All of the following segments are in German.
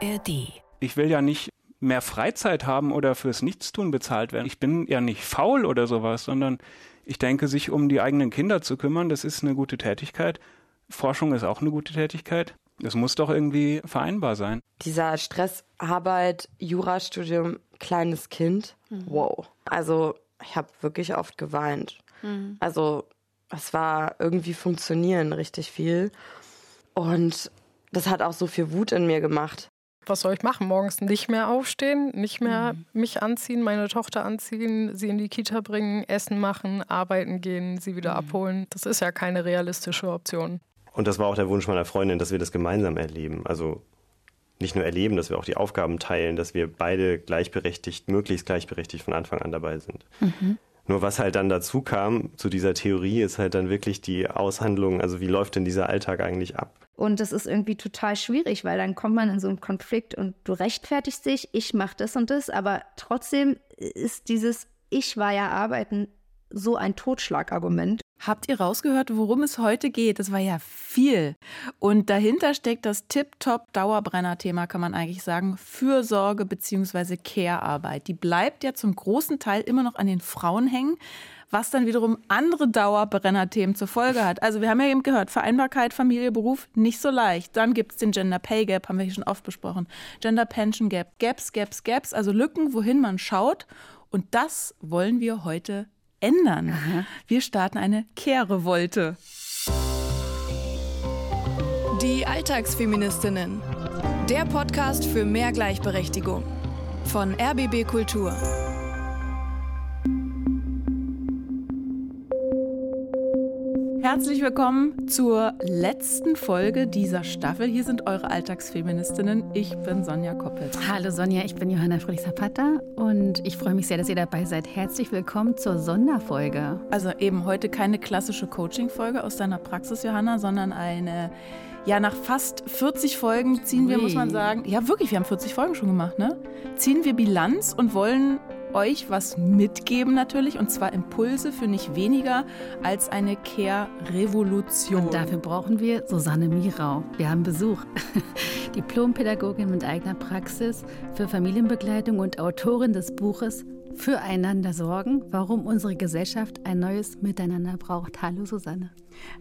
ARD. Ich will ja nicht mehr Freizeit haben oder fürs Nichtstun bezahlt werden. Ich bin ja nicht faul oder sowas, sondern ich denke, sich um die eigenen Kinder zu kümmern, das ist eine gute Tätigkeit. Forschung ist auch eine gute Tätigkeit. Das muss doch irgendwie vereinbar sein. Dieser Stress, Arbeit, Jurastudium, kleines Kind, mhm. wow. Also ich habe wirklich oft geweint. Mhm. Also es war irgendwie funktionieren richtig viel. Und das hat auch so viel Wut in mir gemacht was soll ich machen? Morgens nicht mehr aufstehen, nicht mehr mhm. mich anziehen, meine Tochter anziehen, sie in die Kita bringen, Essen machen, arbeiten gehen, sie wieder mhm. abholen. Das ist ja keine realistische Option. Und das war auch der Wunsch meiner Freundin, dass wir das gemeinsam erleben. Also nicht nur erleben, dass wir auch die Aufgaben teilen, dass wir beide gleichberechtigt, möglichst gleichberechtigt von Anfang an dabei sind. Mhm. Nur was halt dann dazu kam zu dieser Theorie, ist halt dann wirklich die Aushandlung, also wie läuft denn dieser Alltag eigentlich ab? Und das ist irgendwie total schwierig, weil dann kommt man in so einen Konflikt und du rechtfertigst dich, ich mache das und das, aber trotzdem ist dieses Ich war ja arbeiten so ein Totschlagargument. Habt ihr rausgehört, worum es heute geht? Das war ja viel. Und dahinter steckt das Tip-Top-Dauerbrenner-Thema, kann man eigentlich sagen, Fürsorge bzw. Care-Arbeit. Die bleibt ja zum großen Teil immer noch an den Frauen hängen was dann wiederum andere Dauerbrenner-Themen zur Folge hat. Also wir haben ja eben gehört, Vereinbarkeit, Familie, Beruf, nicht so leicht. Dann gibt es den Gender Pay Gap, haben wir hier schon oft besprochen. Gender Pension Gap, Gaps, Gaps, Gaps, also Lücken, wohin man schaut. Und das wollen wir heute ändern. Aha. Wir starten eine Kehrrevolte. Die Alltagsfeministinnen. Der Podcast für mehr Gleichberechtigung. Von RBB Kultur. Herzlich willkommen zur letzten Folge dieser Staffel. Hier sind eure Alltagsfeministinnen. Ich bin Sonja Koppitz. Hallo Sonja, ich bin Johanna Friedrich-Zapata und ich freue mich sehr, dass ihr dabei seid. Herzlich willkommen zur Sonderfolge. Also eben heute keine klassische Coaching-Folge aus deiner Praxis, Johanna, sondern eine ja, nach fast 40 Folgen ziehen wir, muss man sagen, ja wirklich, wir haben 40 Folgen schon gemacht, ne? Ziehen wir Bilanz und wollen euch was mitgeben natürlich und zwar Impulse für nicht weniger als eine Care-Revolution. Und dafür brauchen wir Susanne Mirau. Wir haben Besuch. Diplompädagogin mit eigener Praxis für Familienbegleitung und Autorin des Buches Füreinander sorgen, warum unsere Gesellschaft ein neues Miteinander braucht. Hallo Susanne.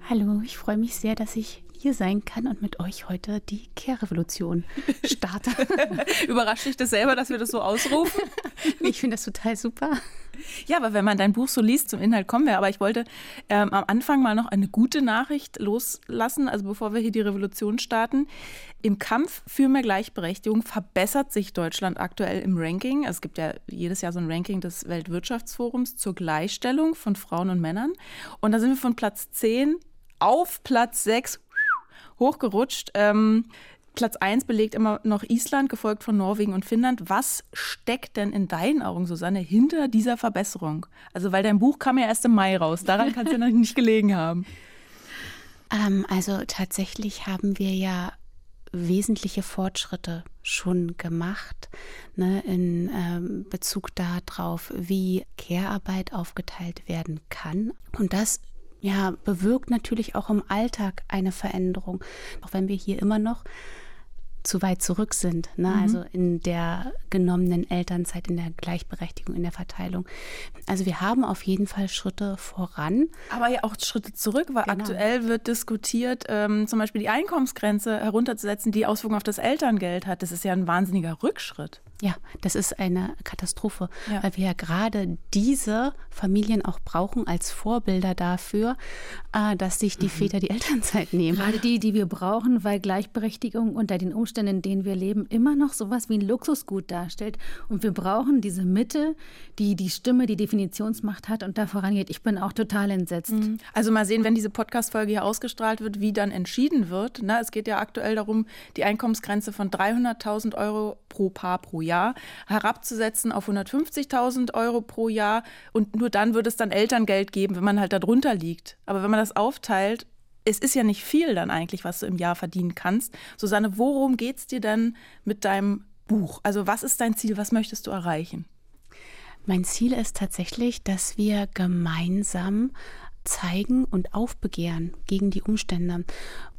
Hallo, ich freue mich sehr, dass ich hier sein kann und mit euch heute die Care-Revolution starte. Überrascht dich das selber, dass wir das so ausrufen? ich finde das total super. Ja, aber wenn man dein Buch so liest, zum Inhalt kommen wir. Aber ich wollte ähm, am Anfang mal noch eine gute Nachricht loslassen, also bevor wir hier die Revolution starten. Im Kampf für mehr Gleichberechtigung verbessert sich Deutschland aktuell im Ranking. Es gibt ja jedes Jahr so ein Ranking des Weltwirtschaftsforums zur Gleichstellung von Frauen und Männern. Und da sind wir von Platz 10 auf Platz 6 hochgerutscht. Ähm, Platz 1 belegt immer noch Island, gefolgt von Norwegen und Finnland. Was steckt denn in deinen Augen, Susanne, hinter dieser Verbesserung? Also, weil dein Buch kam ja erst im Mai raus. Daran kann es ja noch nicht gelegen haben. Ähm, also, tatsächlich haben wir ja wesentliche Fortschritte schon gemacht ne, in ähm, Bezug darauf, wie Care-Arbeit aufgeteilt werden kann. Und das ja, bewirkt natürlich auch im Alltag eine Veränderung. Auch wenn wir hier immer noch zu weit zurück sind, ne? Mhm. also in der genommenen Elternzeit, in der Gleichberechtigung, in der Verteilung. Also wir haben auf jeden Fall Schritte voran. Aber ja auch Schritte zurück, weil genau. aktuell wird diskutiert, ähm, zum Beispiel die Einkommensgrenze herunterzusetzen, die Auswirkungen auf das Elterngeld hat. Das ist ja ein wahnsinniger Rückschritt. Ja, das ist eine Katastrophe, ja. weil wir ja gerade diese Familien auch brauchen als Vorbilder dafür, äh, dass sich die mhm. Väter die Elternzeit nehmen. Gerade die, die wir brauchen, weil Gleichberechtigung unter den Umständen, in denen wir leben, immer noch sowas wie ein Luxusgut darstellt. Und wir brauchen diese Mitte, die die Stimme, die Definitionsmacht hat und da vorangeht. Ich bin auch total entsetzt. Mhm. Also mal sehen, wenn diese Podcast-Folge hier ausgestrahlt wird, wie dann entschieden wird. Na, es geht ja aktuell darum, die Einkommensgrenze von 300.000 Euro pro Paar pro Jahr herabzusetzen auf 150.000 Euro pro Jahr. Und nur dann würde es dann Elterngeld geben, wenn man halt darunter liegt. Aber wenn man das aufteilt, es ist ja nicht viel dann eigentlich, was du im Jahr verdienen kannst. Susanne, worum geht es dir denn mit deinem Buch? Also was ist dein Ziel? Was möchtest du erreichen? Mein Ziel ist tatsächlich, dass wir gemeinsam zeigen und aufbegehren gegen die Umstände.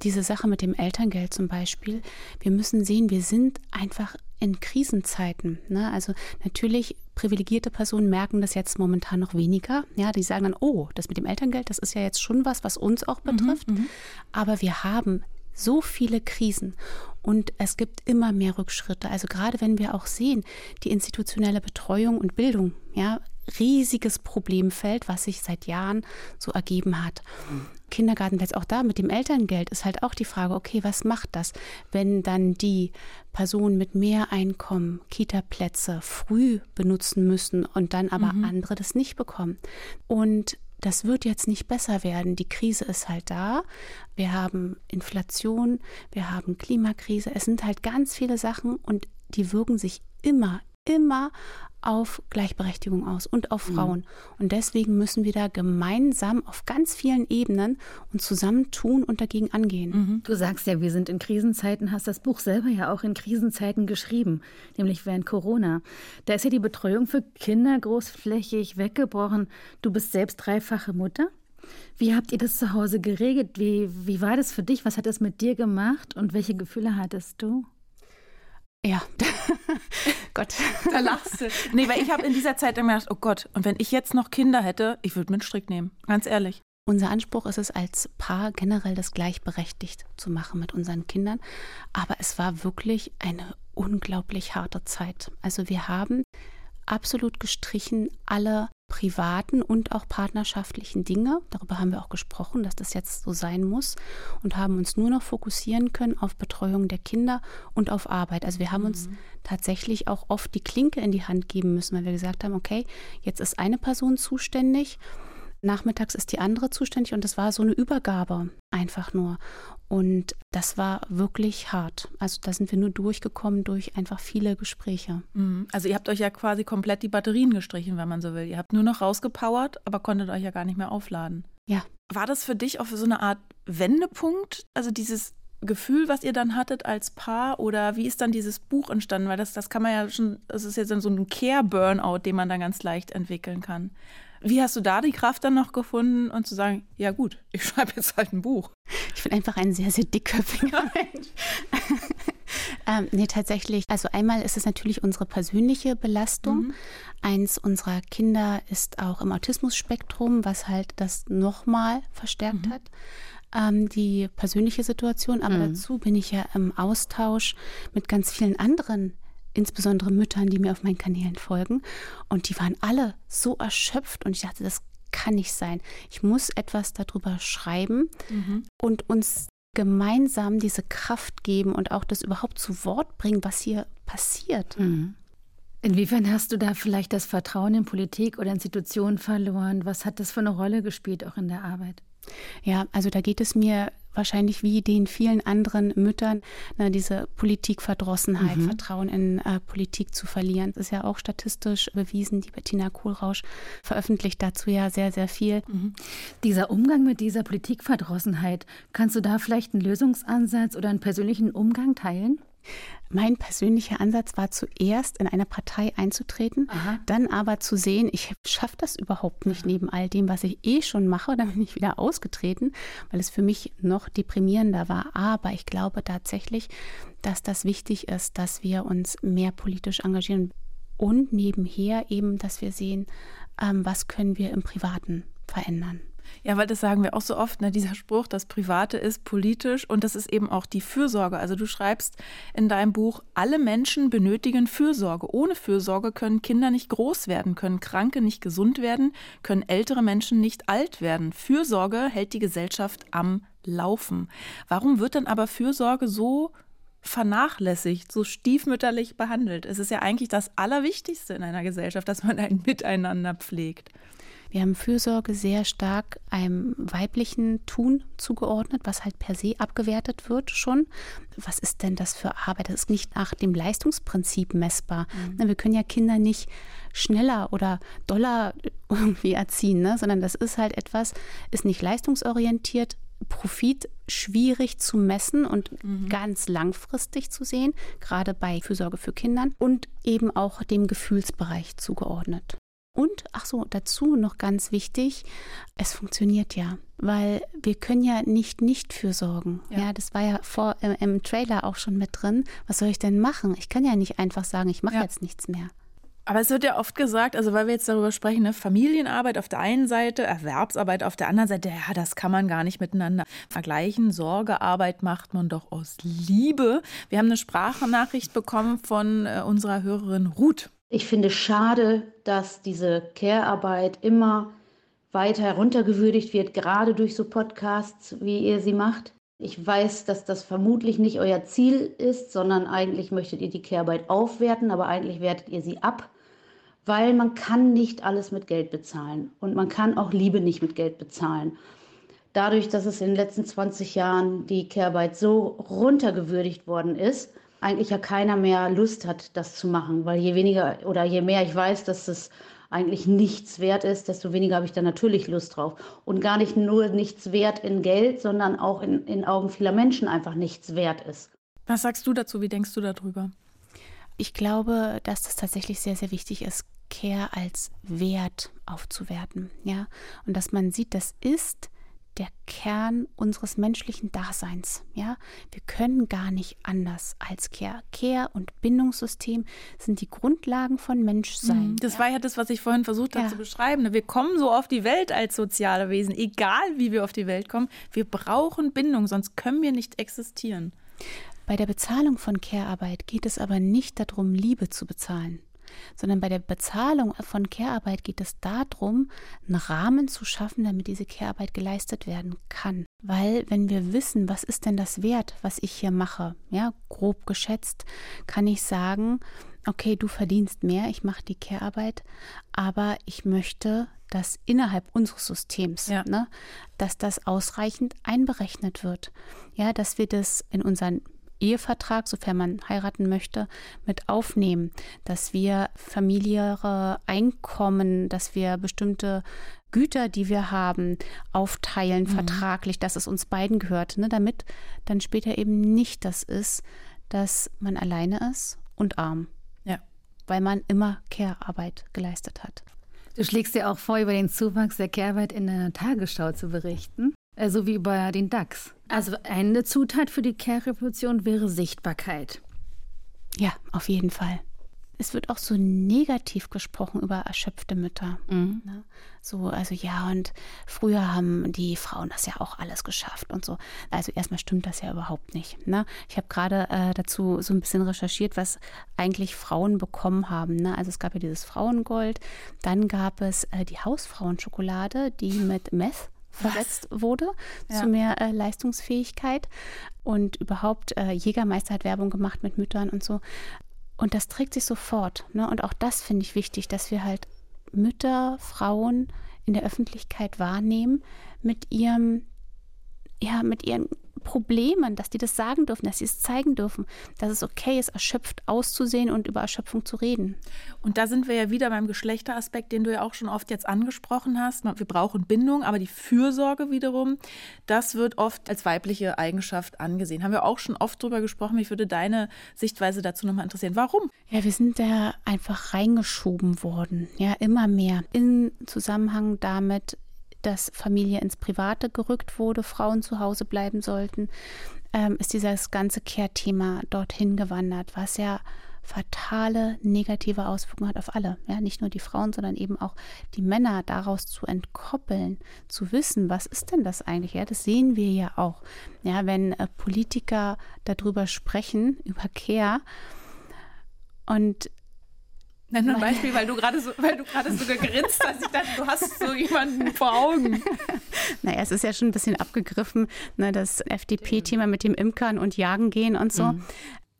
Diese Sache mit dem Elterngeld zum Beispiel, wir müssen sehen, wir sind einfach in Krisenzeiten. Ne? Also natürlich privilegierte Personen merken das jetzt momentan noch weniger. Ja, die sagen dann, oh, das mit dem Elterngeld, das ist ja jetzt schon was, was uns auch mhm, betrifft. Mhm, Aber wir haben so viele Krisen und es gibt immer mehr Rückschritte. Also gerade wenn wir auch sehen, die institutionelle Betreuung und Bildung, ja, riesiges Problemfeld, was sich seit Jahren so ergeben hat. Kindergartenplätze, auch da mit dem Elterngeld ist halt auch die Frage, okay, was macht das, wenn dann die Personen mit mehr Einkommen Kita-Plätze früh benutzen müssen und dann aber mhm. andere das nicht bekommen. Und das wird jetzt nicht besser werden. Die Krise ist halt da. Wir haben Inflation, wir haben Klimakrise. Es sind halt ganz viele Sachen und die wirken sich immer, immer auf Gleichberechtigung aus und auf mhm. Frauen. Mhm. Und deswegen müssen wir da gemeinsam auf ganz vielen Ebenen und zusammen tun und dagegen angehen. Mhm. Du sagst ja, wir sind in Krisenzeiten, hast das Buch selber ja auch in Krisenzeiten geschrieben, nämlich während Corona. Da ist ja die Betreuung für Kinder großflächig weggebrochen. Du bist selbst dreifache Mutter. Wie habt ihr das zu Hause geregelt? Wie, wie war das für dich? Was hat das mit dir gemacht und welche Gefühle hattest du? Ja, Gott. Da lachst du. Nee, weil ich habe in dieser Zeit immer gedacht, oh Gott, und wenn ich jetzt noch Kinder hätte, ich würde mir einen Strick nehmen, ganz ehrlich. Unser Anspruch ist es, als Paar generell das gleichberechtigt zu machen mit unseren Kindern. Aber es war wirklich eine unglaublich harte Zeit. Also wir haben absolut gestrichen alle privaten und auch partnerschaftlichen Dinge. Darüber haben wir auch gesprochen, dass das jetzt so sein muss und haben uns nur noch fokussieren können auf Betreuung der Kinder und auf Arbeit. Also wir haben mhm. uns tatsächlich auch oft die Klinke in die Hand geben müssen, weil wir gesagt haben, okay, jetzt ist eine Person zuständig Nachmittags ist die andere zuständig und das war so eine Übergabe einfach nur. Und das war wirklich hart. Also da sind wir nur durchgekommen durch einfach viele Gespräche. Mhm. Also ihr habt euch ja quasi komplett die Batterien gestrichen, wenn man so will. Ihr habt nur noch rausgepowert, aber konntet euch ja gar nicht mehr aufladen. Ja. War das für dich auch so eine Art Wendepunkt? Also dieses Gefühl, was ihr dann hattet als Paar oder wie ist dann dieses Buch entstanden? Weil das, das kann man ja schon, das ist jetzt so ein Care-Burnout, den man dann ganz leicht entwickeln kann. Wie hast du da die Kraft dann noch gefunden und zu sagen, ja gut, ich schreibe jetzt halt ein Buch? Ich bin einfach ein sehr, sehr dickköpfiger Mensch. ähm, nee, tatsächlich. Also einmal ist es natürlich unsere persönliche Belastung. Mhm. Eins unserer Kinder ist auch im Autismus-Spektrum, was halt das nochmal verstärkt mhm. hat ähm, die persönliche Situation, aber mhm. dazu bin ich ja im Austausch mit ganz vielen anderen insbesondere Müttern, die mir auf meinen Kanälen folgen. Und die waren alle so erschöpft und ich dachte, das kann nicht sein. Ich muss etwas darüber schreiben mhm. und uns gemeinsam diese Kraft geben und auch das überhaupt zu Wort bringen, was hier passiert. Mhm. Inwiefern hast du da vielleicht das Vertrauen in Politik oder Institutionen verloren? Was hat das für eine Rolle gespielt, auch in der Arbeit? Ja, also da geht es mir wahrscheinlich wie den vielen anderen Müttern, na, diese Politikverdrossenheit, mhm. Vertrauen in äh, Politik zu verlieren. Das ist ja auch statistisch bewiesen. Die Bettina Kohlrausch veröffentlicht dazu ja sehr, sehr viel. Mhm. Dieser Umgang mit dieser Politikverdrossenheit, kannst du da vielleicht einen Lösungsansatz oder einen persönlichen Umgang teilen? Mein persönlicher Ansatz war zuerst in eine Partei einzutreten, Aha. dann aber zu sehen, ich schaffe das überhaupt nicht neben all dem, was ich eh schon mache. Dann bin ich wieder ausgetreten, weil es für mich noch deprimierender war. Aber ich glaube tatsächlich, dass das wichtig ist, dass wir uns mehr politisch engagieren und nebenher eben, dass wir sehen, ähm, was können wir im Privaten verändern. Ja, weil das sagen wir auch so oft, ne? dieser Spruch, das Private ist politisch und das ist eben auch die Fürsorge. Also du schreibst in deinem Buch, alle Menschen benötigen Fürsorge. Ohne Fürsorge können Kinder nicht groß werden, können Kranke nicht gesund werden, können ältere Menschen nicht alt werden. Fürsorge hält die Gesellschaft am Laufen. Warum wird dann aber Fürsorge so vernachlässigt, so stiefmütterlich behandelt? Es ist ja eigentlich das Allerwichtigste in einer Gesellschaft, dass man ein Miteinander pflegt. Wir haben Fürsorge sehr stark einem weiblichen Tun zugeordnet, was halt per se abgewertet wird schon. Was ist denn das für Arbeit? Das ist nicht nach dem Leistungsprinzip messbar. Mhm. Wir können ja Kinder nicht schneller oder doller irgendwie erziehen, ne? sondern das ist halt etwas, ist nicht leistungsorientiert, Profit schwierig zu messen und mhm. ganz langfristig zu sehen, gerade bei Fürsorge für Kinder und eben auch dem Gefühlsbereich zugeordnet. Und, ach so, dazu noch ganz wichtig, es funktioniert ja, weil wir können ja nicht nicht fürsorgen. Ja, ja das war ja vor, äh, im Trailer auch schon mit drin. Was soll ich denn machen? Ich kann ja nicht einfach sagen, ich mache ja. jetzt nichts mehr. Aber es wird ja oft gesagt, also weil wir jetzt darüber sprechen, ne, Familienarbeit auf der einen Seite, Erwerbsarbeit auf der anderen Seite, ja, das kann man gar nicht miteinander vergleichen. Sorgearbeit macht man doch aus Liebe. Wir haben eine Sprachnachricht bekommen von äh, unserer Hörerin Ruth. Ich finde schade, dass diese Care-Arbeit immer weiter heruntergewürdigt wird, gerade durch so Podcasts, wie ihr sie macht. Ich weiß, dass das vermutlich nicht euer Ziel ist, sondern eigentlich möchtet ihr die Care-Arbeit aufwerten, aber eigentlich wertet ihr sie ab weil man kann nicht alles mit Geld bezahlen und man kann auch Liebe nicht mit Geld bezahlen. Dadurch, dass es in den letzten 20 Jahren die Care-Arbeit so runtergewürdigt worden ist, eigentlich ja keiner mehr Lust hat, das zu machen, weil je weniger oder je mehr ich weiß, dass es eigentlich nichts wert ist, desto weniger habe ich da natürlich Lust drauf. Und gar nicht nur nichts wert in Geld, sondern auch in, in Augen vieler Menschen einfach nichts wert ist. Was sagst du dazu? Wie denkst du darüber? Ich glaube, dass das tatsächlich sehr, sehr wichtig ist, Care als Wert aufzuwerten, ja, und dass man sieht, das ist der Kern unseres menschlichen Daseins, ja. Wir können gar nicht anders als Care. Care und Bindungssystem sind die Grundlagen von Menschsein. Mhm. Das ja. war ja das, was ich vorhin versucht habe ja. zu beschreiben. Wir kommen so auf die Welt als soziale Wesen, egal wie wir auf die Welt kommen. Wir brauchen Bindung, sonst können wir nicht existieren. Bei der Bezahlung von Care-Arbeit geht es aber nicht darum, Liebe zu bezahlen sondern bei der Bezahlung von Care-Arbeit geht es darum, einen Rahmen zu schaffen, damit diese Care-Arbeit geleistet werden kann. Weil wenn wir wissen, was ist denn das Wert, was ich hier mache, ja, grob geschätzt, kann ich sagen, okay, du verdienst mehr, ich mache die Care-Arbeit, aber ich möchte, dass innerhalb unseres Systems, ja. ne, dass das ausreichend einberechnet wird. Ja, dass wir das in unseren Ehevertrag, sofern man heiraten möchte, mit aufnehmen, dass wir familiäre Einkommen, dass wir bestimmte Güter, die wir haben, aufteilen mhm. vertraglich, dass es uns beiden gehört, ne, damit dann später eben nicht das ist, dass man alleine ist und arm. Ja. Weil man immer Care-Arbeit geleistet hat. Du schlägst dir auch vor, über den Zuwachs der Care-Arbeit in der Tagesschau zu berichten. Äh, so wie über den DAX. Also eine Zutat für die Care-Revolution wäre Sichtbarkeit. Ja, auf jeden Fall. Es wird auch so negativ gesprochen über erschöpfte Mütter. Mhm. Ne? So, also ja, und früher haben die Frauen das ja auch alles geschafft und so. Also erstmal stimmt das ja überhaupt nicht. Ne? Ich habe gerade äh, dazu so ein bisschen recherchiert, was eigentlich Frauen bekommen haben. Ne? Also es gab ja dieses Frauengold, dann gab es äh, die Hausfrauenschokolade, die mit Meth versetzt wurde ja. zu mehr äh, Leistungsfähigkeit. Und überhaupt, äh, Jägermeister hat Werbung gemacht mit Müttern und so. Und das trägt sich sofort. Ne? Und auch das finde ich wichtig, dass wir halt Mütter, Frauen in der Öffentlichkeit wahrnehmen mit ihrem, ja, mit ihren Problemen, dass die das sagen dürfen, dass sie es zeigen dürfen, dass es okay ist, erschöpft auszusehen und über Erschöpfung zu reden. Und da sind wir ja wieder beim Geschlechteraspekt, den du ja auch schon oft jetzt angesprochen hast. Wir brauchen Bindung, aber die Fürsorge wiederum, das wird oft als weibliche Eigenschaft angesehen. Haben wir auch schon oft drüber gesprochen. Mich würde deine Sichtweise dazu nochmal interessieren. Warum? Ja, wir sind da einfach reingeschoben worden. Ja, immer mehr. In Zusammenhang damit, dass Familie ins Private gerückt wurde, Frauen zu Hause bleiben sollten, ähm, ist dieses ganze Care-Thema dorthin gewandert, was ja fatale negative Auswirkungen hat auf alle. Ja, nicht nur die Frauen, sondern eben auch die Männer daraus zu entkoppeln, zu wissen, was ist denn das eigentlich? Ja, das sehen wir ja auch. Ja, wenn äh, Politiker darüber sprechen, über Care und Nenn nur ein Beispiel, weil du gerade so, weil du gerade so gegrinst hast. Ich dachte, du hast so jemanden vor Augen. Naja, es ist ja schon ein bisschen abgegriffen, ne, das FDP-Thema mit dem Imkern und Jagen gehen und so. Mhm.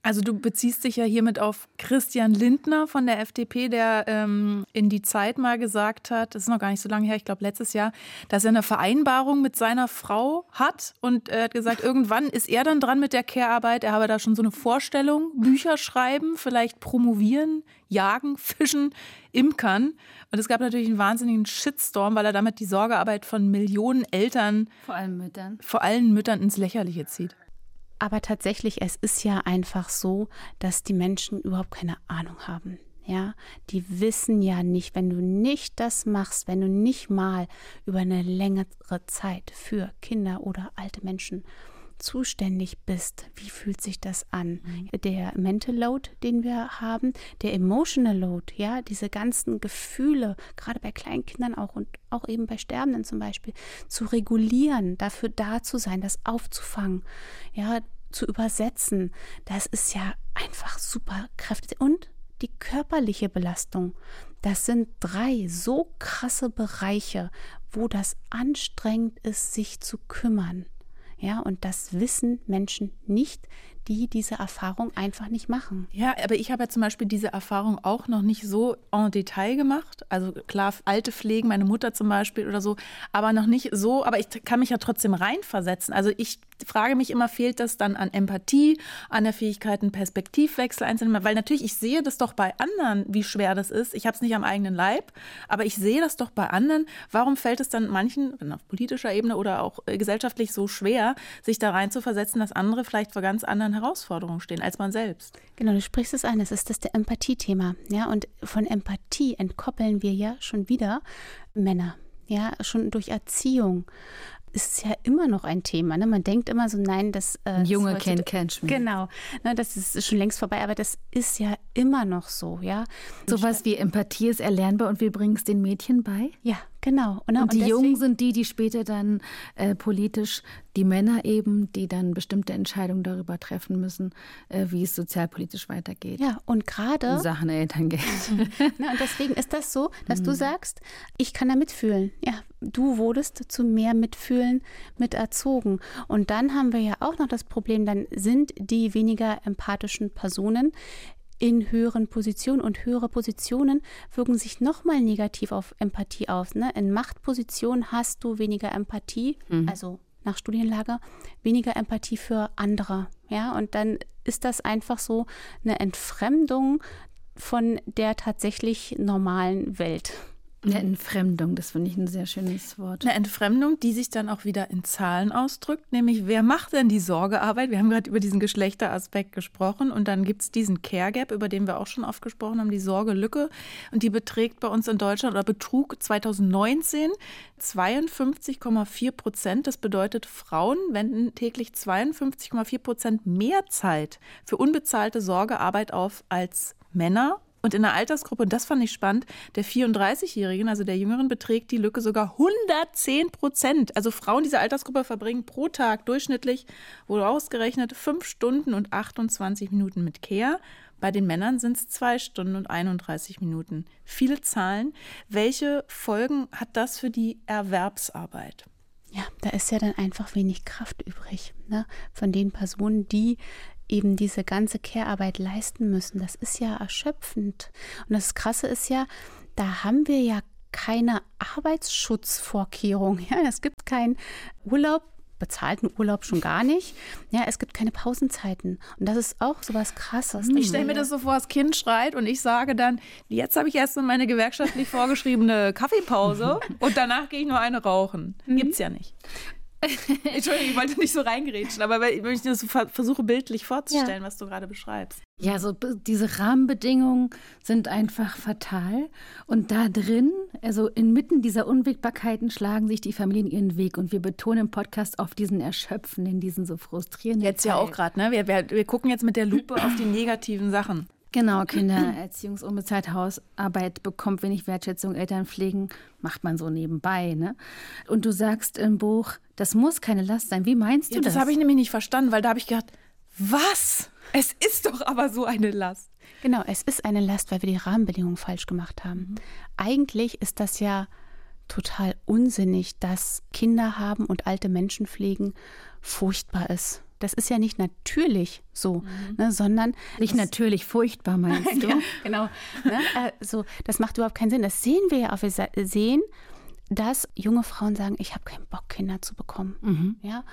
Also du beziehst dich ja hiermit auf Christian Lindner von der FDP, der ähm, in die Zeit mal gesagt hat, das ist noch gar nicht so lange her, ich glaube letztes Jahr, dass er eine Vereinbarung mit seiner Frau hat und er hat gesagt, irgendwann ist er dann dran mit der Care-Arbeit. Er habe da schon so eine Vorstellung, Bücher schreiben, vielleicht promovieren, jagen, fischen, imkern. Und es gab natürlich einen wahnsinnigen Shitstorm, weil er damit die Sorgearbeit von Millionen Eltern, vor allem Müttern, vor allen Müttern ins Lächerliche zieht. Aber tatsächlich, es ist ja einfach so, dass die Menschen überhaupt keine Ahnung haben. ja, die wissen ja nicht, wenn du nicht das machst, wenn du nicht mal über eine längere Zeit für Kinder oder alte Menschen zuständig bist, wie fühlt sich das an? Mhm. Der Mental Load, den wir haben, der Emotional Load, ja, diese ganzen Gefühle, gerade bei kleinen Kindern auch und auch eben bei Sterbenden zum Beispiel, zu regulieren, dafür da zu sein, das aufzufangen, ja, zu übersetzen, das ist ja einfach super kräftig. Und die körperliche Belastung. Das sind drei so krasse Bereiche, wo das anstrengend ist, sich zu kümmern. Ja, und das wissen Menschen nicht, die diese Erfahrung einfach nicht machen. Ja, aber ich habe ja zum Beispiel diese Erfahrung auch noch nicht so en Detail gemacht. Also klar, alte Pflegen, meine Mutter zum Beispiel oder so, aber noch nicht so, aber ich kann mich ja trotzdem reinversetzen. Also ich frage mich immer, fehlt das dann an Empathie, an der Fähigkeit, einen Perspektivwechsel einzunehmen? Weil natürlich, ich sehe das doch bei anderen, wie schwer das ist. Ich habe es nicht am eigenen Leib, aber ich sehe das doch bei anderen. Warum fällt es dann manchen, auf politischer Ebene oder auch äh, gesellschaftlich so schwer, sich da rein zu versetzen, dass andere vielleicht vor ganz anderen Herausforderungen stehen als man selbst? Genau, du sprichst es an, es ist das der Empathie-Thema. Ja, und von Empathie entkoppeln wir ja schon wieder Männer. Ja, schon durch Erziehung ist ja immer noch ein Thema. Ne? Man denkt immer so, nein, das. Äh, Junge kennt kein Schmerz. Genau, ne, das ist schon längst vorbei, aber das ist ja immer noch so, ja. Sowas wie Empathie ist erlernbar und wir bringen es den Mädchen bei? Ja, Genau. Und, und die Jungen sind die, die später dann äh, politisch, die Männer eben, die dann bestimmte Entscheidungen darüber treffen müssen, äh, wie es sozialpolitisch weitergeht. Ja, und gerade. In Sachen Elterngeld. Na, und deswegen ist das so, dass mhm. du sagst, ich kann da mitfühlen. Ja, du wurdest zu mehr Mitfühlen mit erzogen. Und dann haben wir ja auch noch das Problem, dann sind die weniger empathischen Personen in höheren Positionen und höhere Positionen wirken sich nochmal negativ auf Empathie aus. Ne? In Machtpositionen hast du weniger Empathie, mhm. also nach Studienlage, weniger Empathie für andere. Ja, und dann ist das einfach so eine Entfremdung von der tatsächlich normalen Welt. Eine Entfremdung, das finde ich ein sehr schönes Wort. Eine Entfremdung, die sich dann auch wieder in Zahlen ausdrückt, nämlich wer macht denn die Sorgearbeit? Wir haben gerade über diesen Geschlechteraspekt gesprochen und dann gibt es diesen Care Gap, über den wir auch schon oft gesprochen haben, die Sorgelücke und die beträgt bei uns in Deutschland oder betrug 2019 52,4 Prozent. Das bedeutet, Frauen wenden täglich 52,4 Prozent mehr Zeit für unbezahlte Sorgearbeit auf als Männer und in der Altersgruppe, und das fand ich spannend, der 34-Jährigen, also der Jüngeren, beträgt die Lücke sogar 110 Prozent. Also Frauen dieser Altersgruppe verbringen pro Tag durchschnittlich, wohl ausgerechnet, 5 Stunden und 28 Minuten mit Care. Bei den Männern sind es 2 Stunden und 31 Minuten. Viele Zahlen. Welche Folgen hat das für die Erwerbsarbeit? Ja, da ist ja dann einfach wenig Kraft übrig ne? von den Personen, die eben diese ganze Care-Arbeit leisten müssen. Das ist ja erschöpfend. Und das Krasse ist ja, da haben wir ja keine Arbeitsschutzvorkehrung. Ja, es gibt keinen Urlaub, bezahlten Urlaub schon gar nicht. Ja, es gibt keine Pausenzeiten. Und das ist auch so was Krasses. Ich stelle mir das so vor, das Kind schreit und ich sage dann, jetzt habe ich erst mal meine gewerkschaftlich vorgeschriebene Kaffeepause und danach gehe ich nur eine rauchen. Mhm. Gibt's ja nicht. Entschuldigung, ich wollte nicht so reingerätschen, aber wenn ich das versuche bildlich vorzustellen, ja. was du gerade beschreibst. Ja, so diese Rahmenbedingungen sind einfach fatal. Und da drin, also inmitten dieser Unwägbarkeiten, schlagen sich die Familien ihren Weg. Und wir betonen im Podcast auf diesen erschöpfenden, diesen so frustrierenden. Jetzt Teil. ja auch gerade, ne? Wir, wir, wir gucken jetzt mit der Lupe auf die negativen Sachen. Genau, Kindererziehungs- unbezahlte Hausarbeit bekommt wenig Wertschätzung, Eltern pflegen, macht man so nebenbei. Ne? Und du sagst im Buch, das muss keine Last sein. Wie meinst du ja, das? Das habe ich nämlich nicht verstanden, weil da habe ich gedacht, was? Es ist doch aber so eine Last. Genau, es ist eine Last, weil wir die Rahmenbedingungen falsch gemacht haben. Mhm. Eigentlich ist das ja total unsinnig, dass Kinder haben und alte Menschen pflegen furchtbar ist. Das ist ja nicht natürlich so, mhm. ne, sondern nicht natürlich furchtbar meinst du? ja, genau. Ne, äh, so, das macht überhaupt keinen Sinn. Das sehen wir ja auch. Wir sehen, dass junge Frauen sagen, ich habe keinen Bock, Kinder zu bekommen. Mhm. Ja,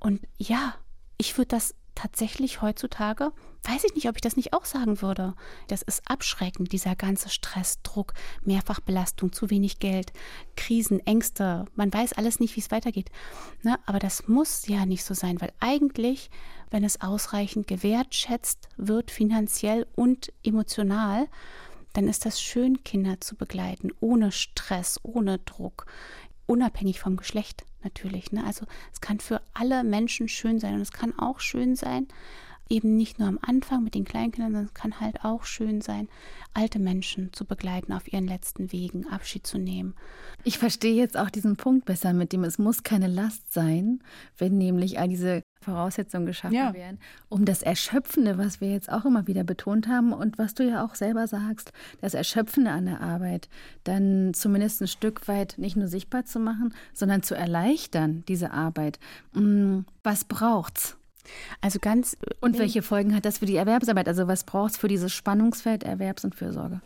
und ja, ich würde das tatsächlich heutzutage, weiß ich nicht, ob ich das nicht auch sagen würde. Das ist abschreckend, dieser ganze Stress, Druck, Mehrfachbelastung, zu wenig Geld, Krisen, Ängste. Man weiß alles nicht, wie es weitergeht. Ne? Aber das muss ja nicht so sein, weil eigentlich, wenn es ausreichend gewertschätzt wird, finanziell und emotional, dann ist das schön, Kinder zu begleiten, ohne Stress, ohne Druck, unabhängig vom Geschlecht natürlich. Ne? Also es kann für alle Menschen schön sein und es kann auch schön sein, eben nicht nur am Anfang mit den Kleinkindern, sondern es kann halt auch schön sein, alte Menschen zu begleiten auf ihren letzten Wegen, Abschied zu nehmen. Ich verstehe jetzt auch diesen Punkt besser mit dem, es muss keine Last sein, wenn nämlich all diese Voraussetzungen geschaffen ja. werden, um das Erschöpfende, was wir jetzt auch immer wieder betont haben und was du ja auch selber sagst, das Erschöpfende an der Arbeit, dann zumindest ein Stück weit nicht nur sichtbar zu machen, sondern zu erleichtern, diese Arbeit. Mm, was braucht's? Also ganz. Und welche Folgen hat das für die Erwerbsarbeit? Also was braucht es für dieses Spannungsfeld Erwerbs- und Fürsorge?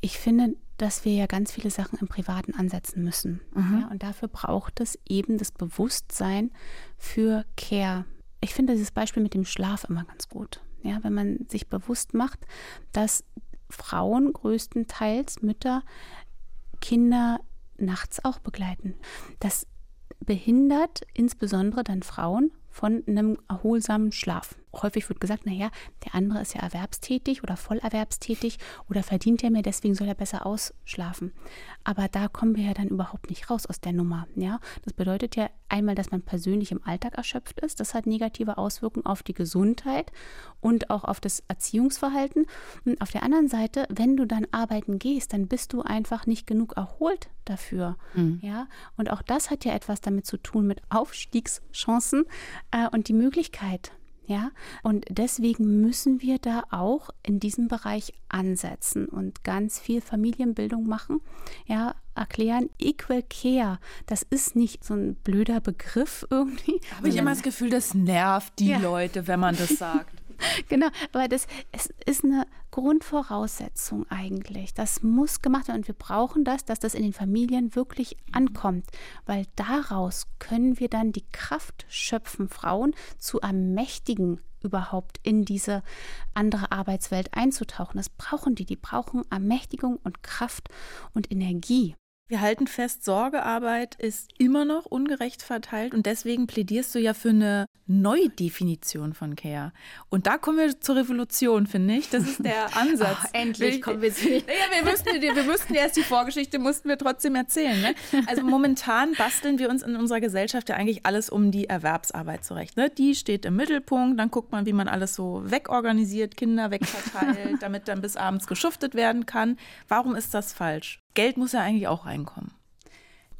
Ich finde, dass wir ja ganz viele Sachen im Privaten ansetzen müssen. Mhm. Ja, und dafür braucht es eben das Bewusstsein für Care. Ich finde dieses Beispiel mit dem Schlaf immer ganz gut. Ja, wenn man sich bewusst macht, dass Frauen größtenteils Mütter Kinder nachts auch begleiten. Das behindert insbesondere dann Frauen von einem erholsamen Schlaf häufig wird gesagt, naja, der andere ist ja erwerbstätig oder vollerwerbstätig oder verdient ja mehr, deswegen soll er besser ausschlafen. Aber da kommen wir ja dann überhaupt nicht raus aus der Nummer. Ja? Das bedeutet ja einmal, dass man persönlich im Alltag erschöpft ist. Das hat negative Auswirkungen auf die Gesundheit und auch auf das Erziehungsverhalten. Und auf der anderen Seite, wenn du dann arbeiten gehst, dann bist du einfach nicht genug erholt dafür. Mhm. Ja? Und auch das hat ja etwas damit zu tun mit Aufstiegschancen äh, und die Möglichkeit, ja, und deswegen müssen wir da auch in diesem Bereich ansetzen und ganz viel Familienbildung machen. Ja, erklären, Equal Care, das ist nicht so ein blöder Begriff irgendwie. Habe ich immer das Gefühl, das nervt die ja. Leute, wenn man das sagt. genau, weil das es ist eine Grundvoraussetzung eigentlich. Das muss gemacht werden und wir brauchen das, dass das in den Familien wirklich ankommt, weil daraus können wir dann die Kraft schöpfen, Frauen zu ermächtigen, überhaupt in diese andere Arbeitswelt einzutauchen. Das brauchen die. Die brauchen Ermächtigung und Kraft und Energie. Wir halten fest, Sorgearbeit ist immer noch ungerecht verteilt und deswegen plädierst du ja für eine Neudefinition von Care. Und da kommen wir zur Revolution, finde ich. Das ist der Ansatz. Oh, endlich ich, kommen wir zu. Naja, wir müssten, wir müssten erst die Vorgeschichte, mussten wir trotzdem erzählen. Ne? Also momentan basteln wir uns in unserer Gesellschaft ja eigentlich alles um die Erwerbsarbeit zurecht. Ne? Die steht im Mittelpunkt, dann guckt man, wie man alles so wegorganisiert, Kinder wegverteilt, damit dann bis abends geschuftet werden kann. Warum ist das falsch? Geld muss ja eigentlich auch reinkommen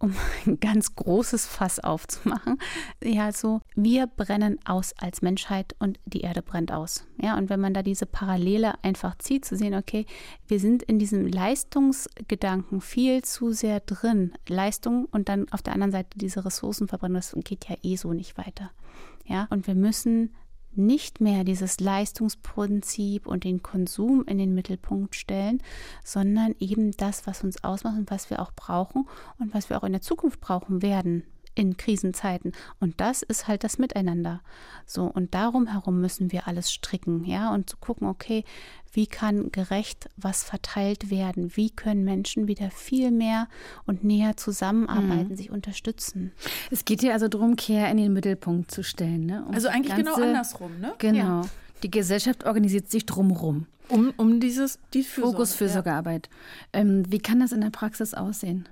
um ein ganz großes Fass aufzumachen. Ja, so, wir brennen aus als Menschheit und die Erde brennt aus. Ja, und wenn man da diese Parallele einfach zieht, zu sehen, okay, wir sind in diesem Leistungsgedanken viel zu sehr drin. Leistung und dann auf der anderen Seite diese Ressourcenverbrennung, das geht ja eh so nicht weiter. Ja, und wir müssen nicht mehr dieses Leistungsprinzip und den Konsum in den Mittelpunkt stellen, sondern eben das, was uns ausmacht und was wir auch brauchen und was wir auch in der Zukunft brauchen werden in Krisenzeiten. Und das ist halt das Miteinander. So, und darum herum müssen wir alles stricken, ja, und zu gucken, okay, wie kann gerecht was verteilt werden? Wie können Menschen wieder viel mehr und näher zusammenarbeiten, mhm. sich unterstützen? Es geht hier also darum, Care in den Mittelpunkt zu stellen. Ne? Um also eigentlich genau ganze, genau andersrum, ne? Genau. Ja. Die Gesellschaft organisiert sich drumherum. Um, um dieses die Fürsorge, Fokus Fürsorgearbeit. Ja. Ähm, wie kann das in der Praxis aussehen?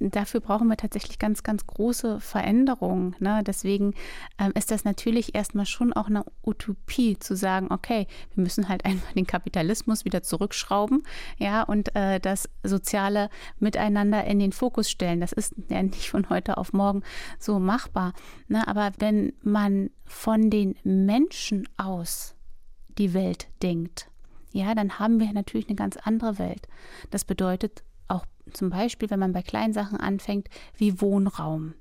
Dafür brauchen wir tatsächlich ganz, ganz große Veränderungen. Ne? Deswegen ähm, ist das natürlich erstmal schon auch eine Utopie zu sagen, okay, wir müssen halt einfach den Kapitalismus wieder zurückschrauben, ja, und äh, das soziale Miteinander in den Fokus stellen. Das ist ja nicht von heute auf morgen so machbar. Ne? Aber wenn man von den Menschen aus die Welt denkt, ja, dann haben wir natürlich eine ganz andere Welt. Das bedeutet zum Beispiel, wenn man bei kleinen Sachen anfängt, wie Wohnraum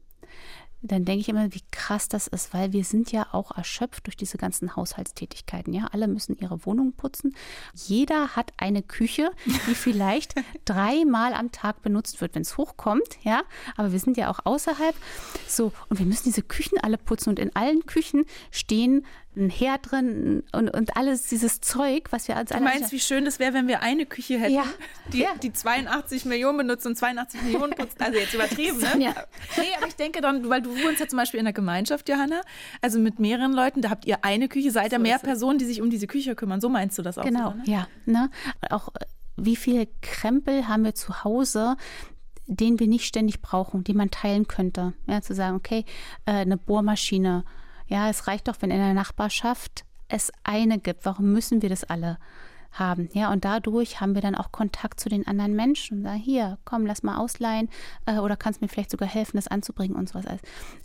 dann denke ich immer, wie krass das ist, weil wir sind ja auch erschöpft durch diese ganzen Haushaltstätigkeiten. Ja, alle müssen ihre Wohnung putzen. Jeder hat eine Küche, die vielleicht dreimal am Tag benutzt wird, wenn es hochkommt. Ja, aber wir sind ja auch außerhalb. So, und wir müssen diese Küchen alle putzen und in allen Küchen stehen ein Herd drin und, und alles dieses Zeug, was wir als Du meinst, wie schön das wäre, wenn wir eine Küche hätten, ja. Die, ja. die 82 Millionen benutzt und 82 Millionen putzt. Also jetzt übertrieben, ne? Ja. Nee, aber ich denke dann, weil du wohnst ja zum Beispiel in der Gemeinschaft, Johanna, also mit mehreren Leuten, da habt ihr eine Küche, seid ihr so mehr Personen, die sich um diese Küche kümmern. So meinst du das auch? Genau, so, ne? ja. Ne? Auch wie viel Krempel haben wir zu Hause, den wir nicht ständig brauchen, die man teilen könnte. Ja, zu sagen, okay, äh, eine Bohrmaschine. Ja, es reicht doch, wenn in der Nachbarschaft es eine gibt. Warum müssen wir das alle haben? Ja, und dadurch haben wir dann auch Kontakt zu den anderen Menschen sagen, hier, komm, lass mal ausleihen äh, oder kannst mir vielleicht sogar helfen, das anzubringen und sowas.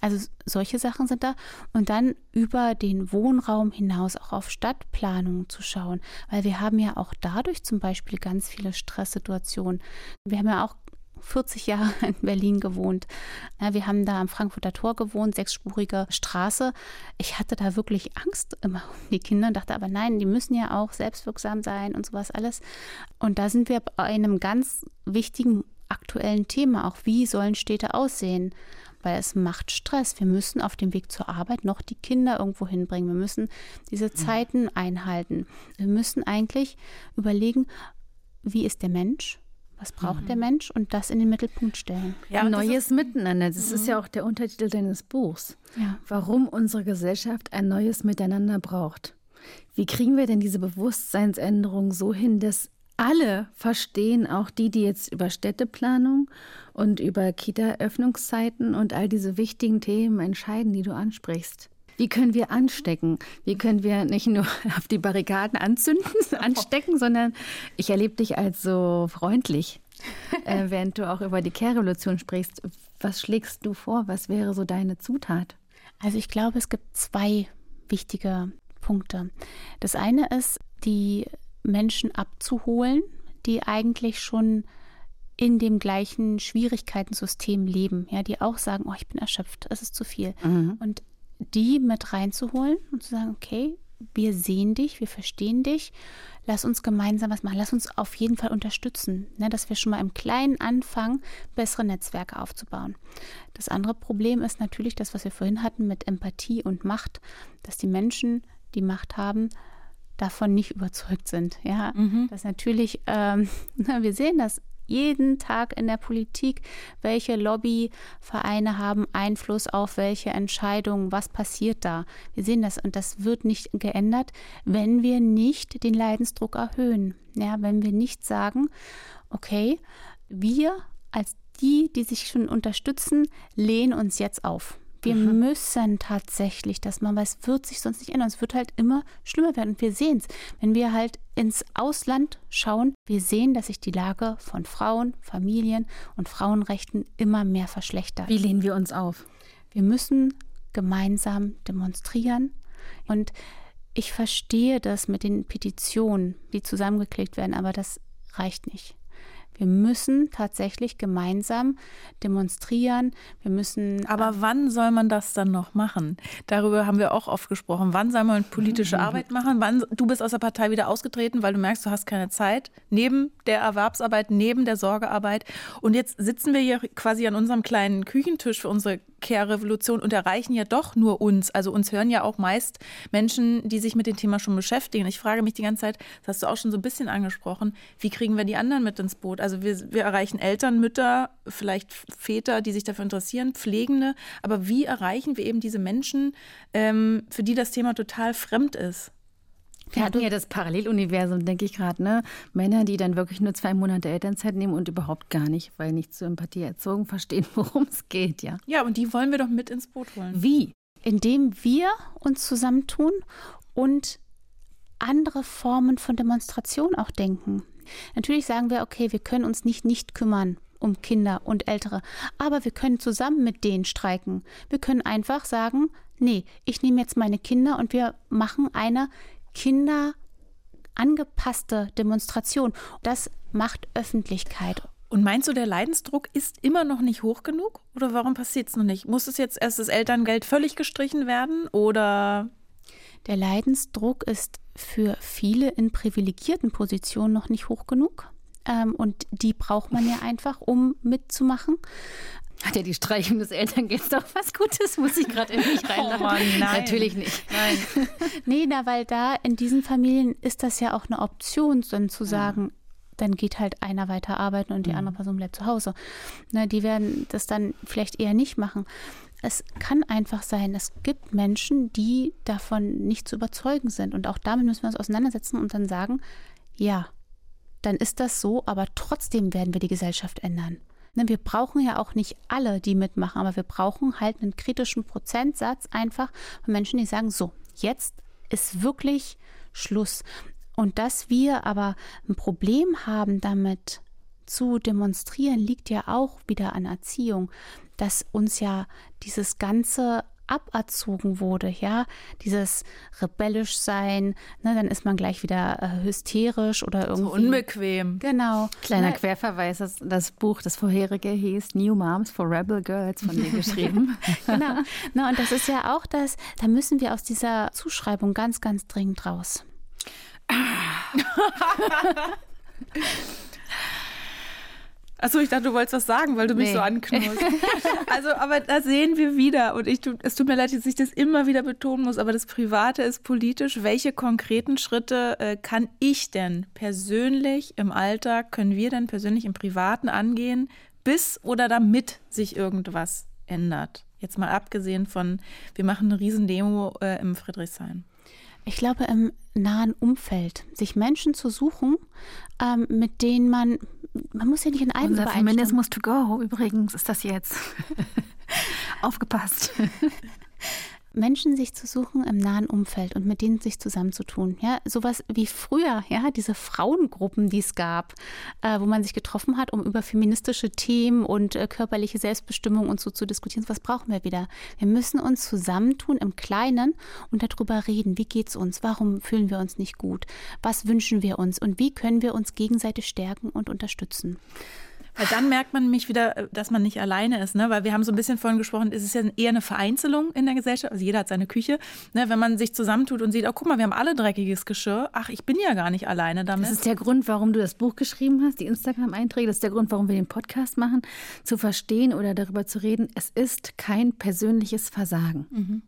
Also solche Sachen sind da. Und dann über den Wohnraum hinaus auch auf Stadtplanungen zu schauen, weil wir haben ja auch dadurch zum Beispiel ganz viele Stresssituationen. Wir haben ja auch 40 Jahre in Berlin gewohnt. Wir haben da am Frankfurter Tor gewohnt, sechsspurige Straße. Ich hatte da wirklich Angst immer um die Kinder und dachte aber nein, die müssen ja auch selbstwirksam sein und sowas alles. Und da sind wir bei einem ganz wichtigen aktuellen Thema, auch wie sollen Städte aussehen? Weil es macht Stress. Wir müssen auf dem Weg zur Arbeit noch die Kinder irgendwo hinbringen. Wir müssen diese Zeiten einhalten. Wir müssen eigentlich überlegen, wie ist der Mensch? Was braucht mhm. der Mensch und das in den Mittelpunkt stellen. Ja, Ein neues Miteinander. Das mhm. ist ja auch der Untertitel deines Buchs. Ja. Warum unsere Gesellschaft ein neues Miteinander braucht. Wie kriegen wir denn diese Bewusstseinsänderung so hin, dass alle verstehen, auch die, die jetzt über Städteplanung und über Kita-Öffnungszeiten und all diese wichtigen Themen entscheiden, die du ansprichst? Wie können wir anstecken? Wie können wir nicht nur auf die Barrikaden anzünden, anstecken, sondern ich erlebe dich als so freundlich, äh, während du auch über die Care-Revolution sprichst. Was schlägst du vor? Was wäre so deine Zutat? Also ich glaube, es gibt zwei wichtige Punkte. Das eine ist, die Menschen abzuholen, die eigentlich schon in dem gleichen Schwierigkeitensystem leben, ja, die auch sagen, oh, ich bin erschöpft, es ist zu viel. Mhm. Und die mit reinzuholen und zu sagen, okay, wir sehen dich, wir verstehen dich, lass uns gemeinsam was machen, lass uns auf jeden Fall unterstützen, ne, dass wir schon mal im Kleinen anfangen, bessere Netzwerke aufzubauen. Das andere Problem ist natürlich das, was wir vorhin hatten mit Empathie und Macht, dass die Menschen, die Macht haben, davon nicht überzeugt sind. Ja, mhm. dass natürlich, ähm, wir sehen das jeden Tag in der Politik, welche Lobbyvereine haben Einfluss auf welche Entscheidungen, was passiert da. Wir sehen das und das wird nicht geändert, wenn wir nicht den Leidensdruck erhöhen. Ja, wenn wir nicht sagen, okay, wir als die, die sich schon unterstützen, lehnen uns jetzt auf. Wir mhm. müssen tatsächlich das machen, weil es wird sich sonst nicht ändern. Es wird halt immer schlimmer werden. Und wir sehen es. Wenn wir halt ins Ausland schauen, wir sehen, dass sich die Lage von Frauen, Familien und Frauenrechten immer mehr verschlechtert. Wie lehnen wir uns auf? Wir müssen gemeinsam demonstrieren. Und ich verstehe das mit den Petitionen, die zusammengeklickt werden, aber das reicht nicht. Wir müssen tatsächlich gemeinsam demonstrieren. Wir müssen. Aber wann soll man das dann noch machen? Darüber haben wir auch oft gesprochen. Wann soll man politische Arbeit machen? Wann, du bist aus der Partei wieder ausgetreten, weil du merkst, du hast keine Zeit. Neben der Erwerbsarbeit, neben der Sorgearbeit. Und jetzt sitzen wir hier quasi an unserem kleinen Küchentisch für unsere Care-Revolution und erreichen ja doch nur uns. Also uns hören ja auch meist Menschen, die sich mit dem Thema schon beschäftigen. Ich frage mich die ganze Zeit, das hast du auch schon so ein bisschen angesprochen, wie kriegen wir die anderen mit ins Boot? Also wir, wir erreichen Eltern, Mütter, vielleicht Väter, die sich dafür interessieren, Pflegende. Aber wie erreichen wir eben diese Menschen, ähm, für die das Thema total fremd ist? Wir hatten ja das Paralleluniversum, denke ich gerade, ne? Männer, die dann wirklich nur zwei Monate Elternzeit nehmen und überhaupt gar nicht, weil nicht zur Empathie erzogen, verstehen, worum es geht, ja. Ja, und die wollen wir doch mit ins Boot holen. Wie? Indem wir uns zusammentun und andere Formen von Demonstration auch denken. Natürlich sagen wir, okay, wir können uns nicht nicht kümmern um Kinder und Ältere, aber wir können zusammen mit denen streiken. Wir können einfach sagen, nee, ich nehme jetzt meine Kinder und wir machen eine Kinder angepasste Demonstration. Das macht Öffentlichkeit. Und meinst du, der Leidensdruck ist immer noch nicht hoch genug? Oder warum passiert es noch nicht? Muss es jetzt erst das Elterngeld völlig gestrichen werden? Oder? Der Leidensdruck ist für viele in privilegierten Positionen noch nicht hoch genug. Ähm, und die braucht man ja einfach, um mitzumachen. Hat ja die Streichung des Elterngelds doch was Gutes, muss ich gerade in mich oh reinlachen. Oh Mann, nein. Natürlich nicht. Nein. nee, na, weil da in diesen Familien ist das ja auch eine Option, dann zu sagen, ja. dann geht halt einer weiter arbeiten und die mhm. andere Person bleibt zu Hause. Na, die werden das dann vielleicht eher nicht machen. Es kann einfach sein, es gibt Menschen, die davon nicht zu überzeugen sind. Und auch damit müssen wir uns auseinandersetzen und dann sagen, ja, dann ist das so, aber trotzdem werden wir die Gesellschaft ändern. Ne, wir brauchen ja auch nicht alle, die mitmachen, aber wir brauchen halt einen kritischen Prozentsatz einfach von Menschen, die sagen, so, jetzt ist wirklich Schluss. Und dass wir aber ein Problem haben damit zu demonstrieren, liegt ja auch wieder an Erziehung, dass uns ja dieses ganze aberzogen wurde, ja, dieses rebellisch sein, ne, dann ist man gleich wieder äh, hysterisch oder irgendwie. So unbequem. Genau. Kleiner Na, Querverweis, das, das, Buch, das vorherige hieß New Moms for Rebel Girls von dir geschrieben. genau. Na, und das ist ja auch das, da müssen wir aus dieser Zuschreibung ganz, ganz dringend raus. Achso, ich dachte, du wolltest was sagen, weil du mich nee. so anknurrst. Also, aber da sehen wir wieder, und ich, es tut mir leid, dass ich das immer wieder betonen muss, aber das Private ist politisch. Welche konkreten Schritte äh, kann ich denn persönlich im Alltag, können wir denn persönlich im Privaten angehen, bis oder damit sich irgendwas ändert? Jetzt mal abgesehen von, wir machen eine Riesendemo äh, im Friedrichshain. Ich glaube, im nahen Umfeld, sich Menschen zu suchen, ähm, mit denen man, man muss ja nicht in einem Unser Feminismus to go übrigens ist das jetzt. Aufgepasst. Menschen sich zu suchen im nahen Umfeld und mit denen sich zusammenzutun. Ja, sowas wie früher, ja, diese Frauengruppen, die es gab, äh, wo man sich getroffen hat, um über feministische Themen und äh, körperliche Selbstbestimmung und so zu diskutieren. Was brauchen wir wieder? Wir müssen uns zusammentun im Kleinen und darüber reden. Wie geht's uns? Warum fühlen wir uns nicht gut? Was wünschen wir uns? Und wie können wir uns gegenseitig stärken und unterstützen? Weil dann merkt man nämlich wieder, äh, dass man nicht alleine ist, ne? Weil wir haben so ein bisschen vorhin gesprochen, es ist ja eher eine Vereinzelung in der Gesellschaft. Also jeder hat seine Küche. Ne? Wenn man sich zusammentut und sieht, oh guck mal, wir haben alle dreckiges Geschirr. Ach, ich bin ja gar nicht alleine damit. Das ist der Grund, warum du das Buch geschrieben hast, die Instagram-Einträge. Das ist der Grund, warum wir den Podcast machen, zu verstehen oder darüber zu reden. Es ist kein persönliches Versagen. Mhm.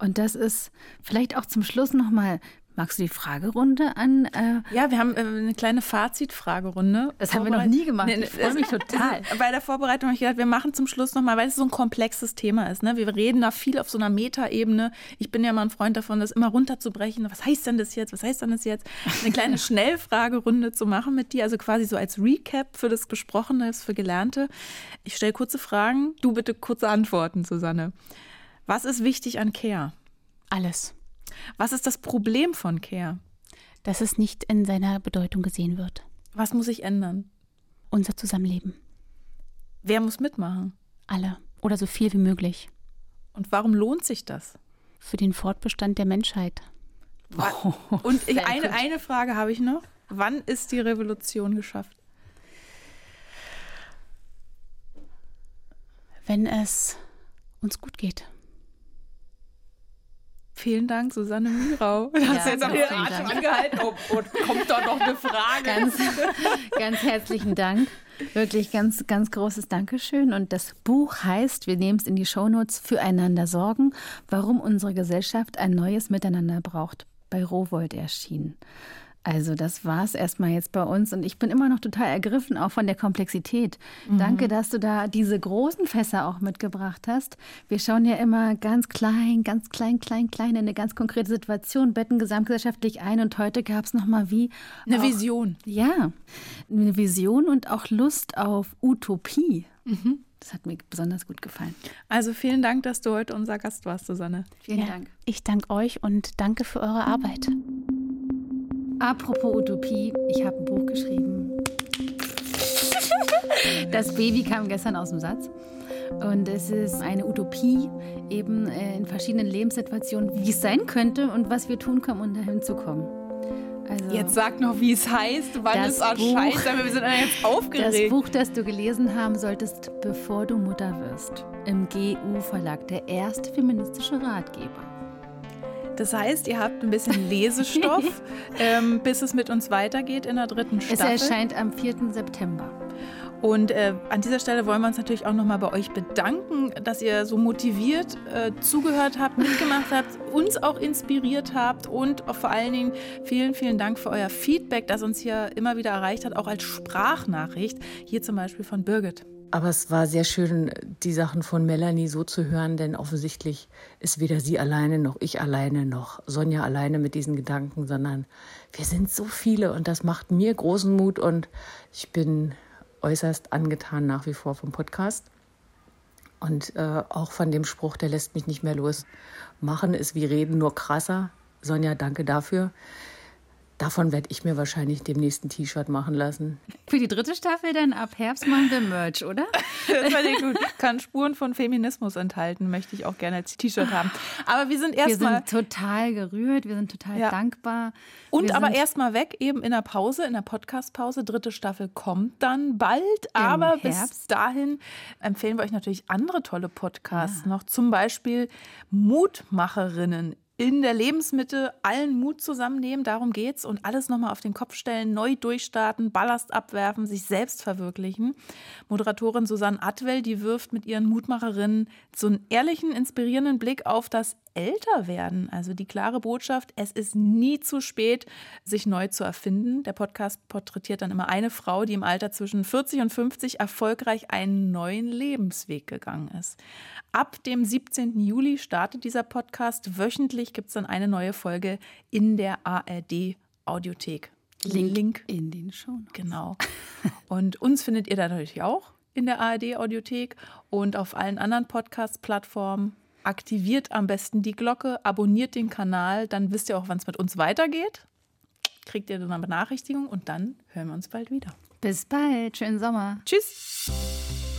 Und das ist vielleicht auch zum Schluss nochmal Magst du die Fragerunde an? Äh ja, wir haben äh, eine kleine Fazit-Fragerunde. Das haben wir noch nie gemacht. Ich freue mich total. Bei der Vorbereitung habe ich gedacht, wir machen zum Schluss nochmal, weil es so ein komplexes Thema ist. Ne? Wir reden da viel auf so einer Metaebene. Ich bin ja mal ein Freund davon, das immer runterzubrechen. Was heißt denn das jetzt? Was heißt denn das jetzt? Eine kleine Schnellfragerunde zu machen mit dir, also quasi so als Recap für das Gesprochene, für Gelernte. Ich stelle kurze Fragen, du bitte kurze Antworten, Susanne. Was ist wichtig an Care? Alles. Was ist das Problem von Care? Dass es nicht in seiner Bedeutung gesehen wird. Was muss sich ändern? Unser Zusammenleben. Wer muss mitmachen? Alle. Oder so viel wie möglich. Und warum lohnt sich das? Für den Fortbestand der Menschheit. Oh, Und ich, eine, eine Frage habe ich noch. Wann ist die Revolution geschafft? Wenn es uns gut geht. Vielen Dank, Susanne Mürau. Du hast ja, jetzt auch den Atem angehalten. Oh, oh, kommt da noch eine Frage? Ganz, ganz herzlichen Dank. Wirklich ganz, ganz großes Dankeschön. Und das Buch heißt, wir nehmen es in die Shownotes, Füreinander sorgen, warum unsere Gesellschaft ein neues Miteinander braucht. Bei Rowold erschienen. Also das war es erstmal jetzt bei uns und ich bin immer noch total ergriffen, auch von der Komplexität. Mhm. Danke, dass du da diese großen Fässer auch mitgebracht hast. Wir schauen ja immer ganz klein, ganz klein, klein, klein in eine ganz konkrete Situation, betten gesamtgesellschaftlich ein und heute gab es nochmal wie... Eine auch, Vision. Ja, eine Vision und auch Lust auf Utopie. Mhm. Das hat mir besonders gut gefallen. Also vielen Dank, dass du heute unser Gast warst, Susanne. Vielen ja, Dank. Ich danke euch und danke für eure Arbeit. Apropos Utopie, ich habe ein Buch geschrieben. Das Baby kam gestern aus dem Satz. Und es ist eine Utopie, eben äh, in verschiedenen Lebenssituationen, wie es sein könnte und was wir tun können, um dahin zu kommen. Also, jetzt sag noch, wie es heißt, wann es erscheint. Wir sind jetzt aufgeregt. Das Buch, das du gelesen haben solltest, bevor du Mutter wirst. Im GU-Verlag, der erste feministische Ratgeber. Das heißt, ihr habt ein bisschen Lesestoff, ähm, bis es mit uns weitergeht in der dritten Staffel. Es erscheint am 4. September. Und äh, an dieser Stelle wollen wir uns natürlich auch nochmal bei euch bedanken, dass ihr so motiviert äh, zugehört habt, mitgemacht habt, uns auch inspiriert habt und vor allen Dingen vielen, vielen Dank für euer Feedback, das uns hier immer wieder erreicht hat, auch als Sprachnachricht. Hier zum Beispiel von Birgit. Aber es war sehr schön, die Sachen von Melanie so zu hören, denn offensichtlich ist weder sie alleine noch ich alleine noch Sonja alleine mit diesen Gedanken, sondern wir sind so viele und das macht mir großen Mut und ich bin äußerst angetan nach wie vor vom Podcast. Und äh, auch von dem Spruch, der lässt mich nicht mehr los. Machen ist wie reden, nur krasser. Sonja, danke dafür. Davon werde ich mir wahrscheinlich demnächst ein T-Shirt machen lassen. Für die dritte Staffel dann ab Herbst machen wir Merch, oder? das fand ich gut. Kann Spuren von Feminismus enthalten, möchte ich auch gerne als T-Shirt haben. Aber wir sind erstmal. Wir sind total gerührt, wir sind total ja. dankbar. Und wir aber erstmal weg, eben in der Pause, in der Podcast-Pause. Dritte Staffel kommt dann bald. aber bis dahin empfehlen wir euch natürlich andere tolle Podcasts ja. noch. Zum Beispiel Mutmacherinnen in der Lebensmitte allen Mut zusammennehmen, darum geht's und alles nochmal auf den Kopf stellen, neu durchstarten, Ballast abwerfen, sich selbst verwirklichen. Moderatorin Susanne Atwell, die wirft mit ihren Mutmacherinnen so einen ehrlichen, inspirierenden Blick auf das älter werden. Also die klare Botschaft, es ist nie zu spät, sich neu zu erfinden. Der Podcast porträtiert dann immer eine Frau, die im Alter zwischen 40 und 50 erfolgreich einen neuen Lebensweg gegangen ist. Ab dem 17. Juli startet dieser Podcast. Wöchentlich gibt es dann eine neue Folge in der ARD Audiothek. Link, Link in den Show. Genau. Und uns findet ihr da natürlich auch in der ARD Audiothek und auf allen anderen Podcast-Plattformen aktiviert am besten die Glocke, abonniert den Kanal, dann wisst ihr auch, wann es mit uns weitergeht. Kriegt ihr dann eine Benachrichtigung und dann hören wir uns bald wieder. Bis bald, schönen Sommer. Tschüss.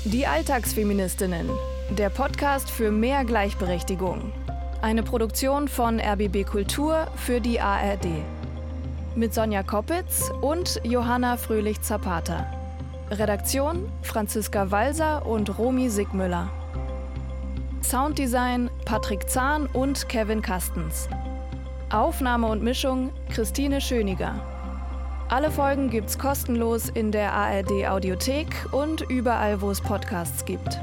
Die Alltagsfeministinnen, der Podcast für mehr Gleichberechtigung. Eine Produktion von RBB Kultur für die ARD. Mit Sonja Koppitz und Johanna Fröhlich-Zapata. Redaktion Franziska Walser und Romy Sigmüller. Sounddesign Patrick Zahn und Kevin Kastens. Aufnahme und Mischung Christine Schöniger. Alle Folgen gibt's kostenlos in der ARD Audiothek und überall, wo es Podcasts gibt.